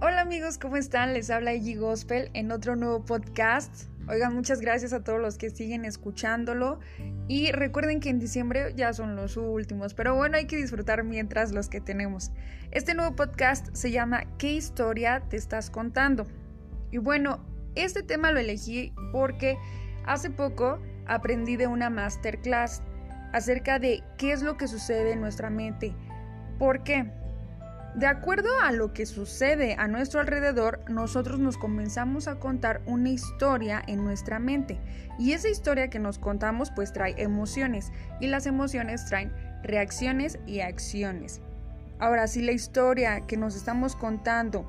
Hola amigos, ¿cómo están? Les habla Iggy Gospel en otro nuevo podcast. Oigan, muchas gracias a todos los que siguen escuchándolo. Y recuerden que en diciembre ya son los últimos, pero bueno, hay que disfrutar mientras los que tenemos. Este nuevo podcast se llama ¿Qué historia te estás contando? Y bueno, este tema lo elegí porque hace poco aprendí de una masterclass acerca de qué es lo que sucede en nuestra mente. ¿Por qué? De acuerdo a lo que sucede a nuestro alrededor, nosotros nos comenzamos a contar una historia en nuestra mente. Y esa historia que nos contamos pues trae emociones y las emociones traen reacciones y acciones. Ahora, si la historia que nos estamos contando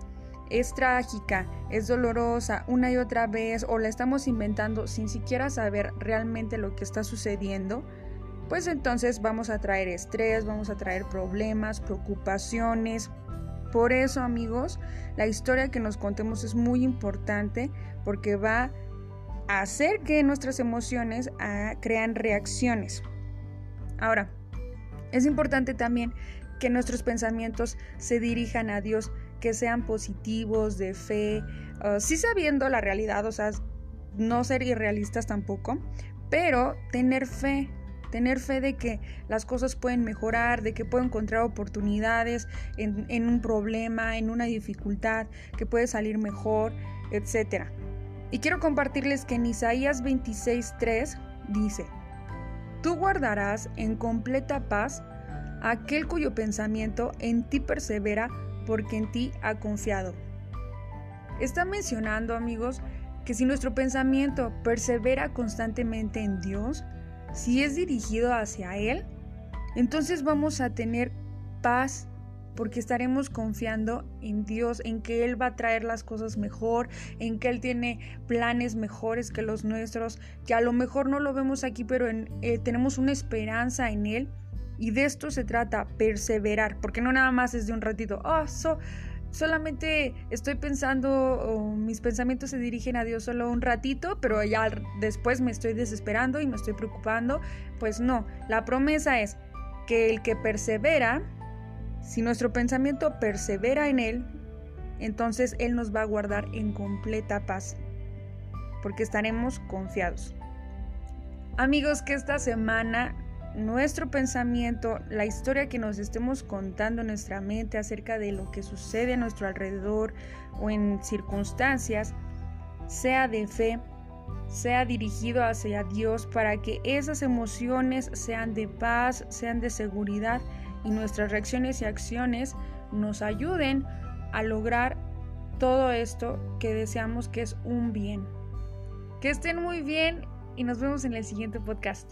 es trágica, es dolorosa una y otra vez o la estamos inventando sin siquiera saber realmente lo que está sucediendo, pues entonces vamos a traer estrés, vamos a traer problemas, preocupaciones. Por eso amigos, la historia que nos contemos es muy importante porque va a hacer que nuestras emociones ah, crean reacciones. Ahora, es importante también que nuestros pensamientos se dirijan a Dios, que sean positivos, de fe, uh, sí sabiendo la realidad, o sea, no ser irrealistas tampoco, pero tener fe, tener fe de que las cosas pueden mejorar, de que puedo encontrar oportunidades en, un problema, en una dificultad, que puede salir mejor, etc. Y quiero compartirles que en Isaías 26:3 dice, Tú guardarás en completa paz aquel cuyo pensamiento en ti persevera porque en ti ha confiado. Está mencionando, amigos, que si nuestro pensamiento persevera constantemente en Dios, si es dirigido hacia Él, entonces vamos a tener paz porque estaremos confiando en Dios, en que Él va a traer las cosas mejor, en que Él tiene planes mejores que los nuestros, que a lo mejor no lo vemos aquí, pero eh, tenemos una esperanza en Él. Y de esto se trata, perseverar, porque no nada más es de un ratito, oh, solamente estoy pensando, mis pensamientos se dirigen a Dios solo un ratito, pero ya después me estoy desesperando y me estoy preocupando. Pues no, la promesa es que el que persevera, si nuestro pensamiento persevera en Él, entonces Él nos va a guardar en completa paz, porque estaremos confiados. Amigos, que esta semana nuestro pensamiento, la historia que nos estemos contando en nuestra mente acerca de lo que sucede a nuestro alrededor o en circunstancias, sea de fe, sea dirigido hacia Dios para que esas emociones sean de paz, sean de seguridad y nuestras reacciones y acciones nos ayuden a lograr todo esto que deseamos que es un bien. Que estén muy bien y nos vemos en el siguiente podcast.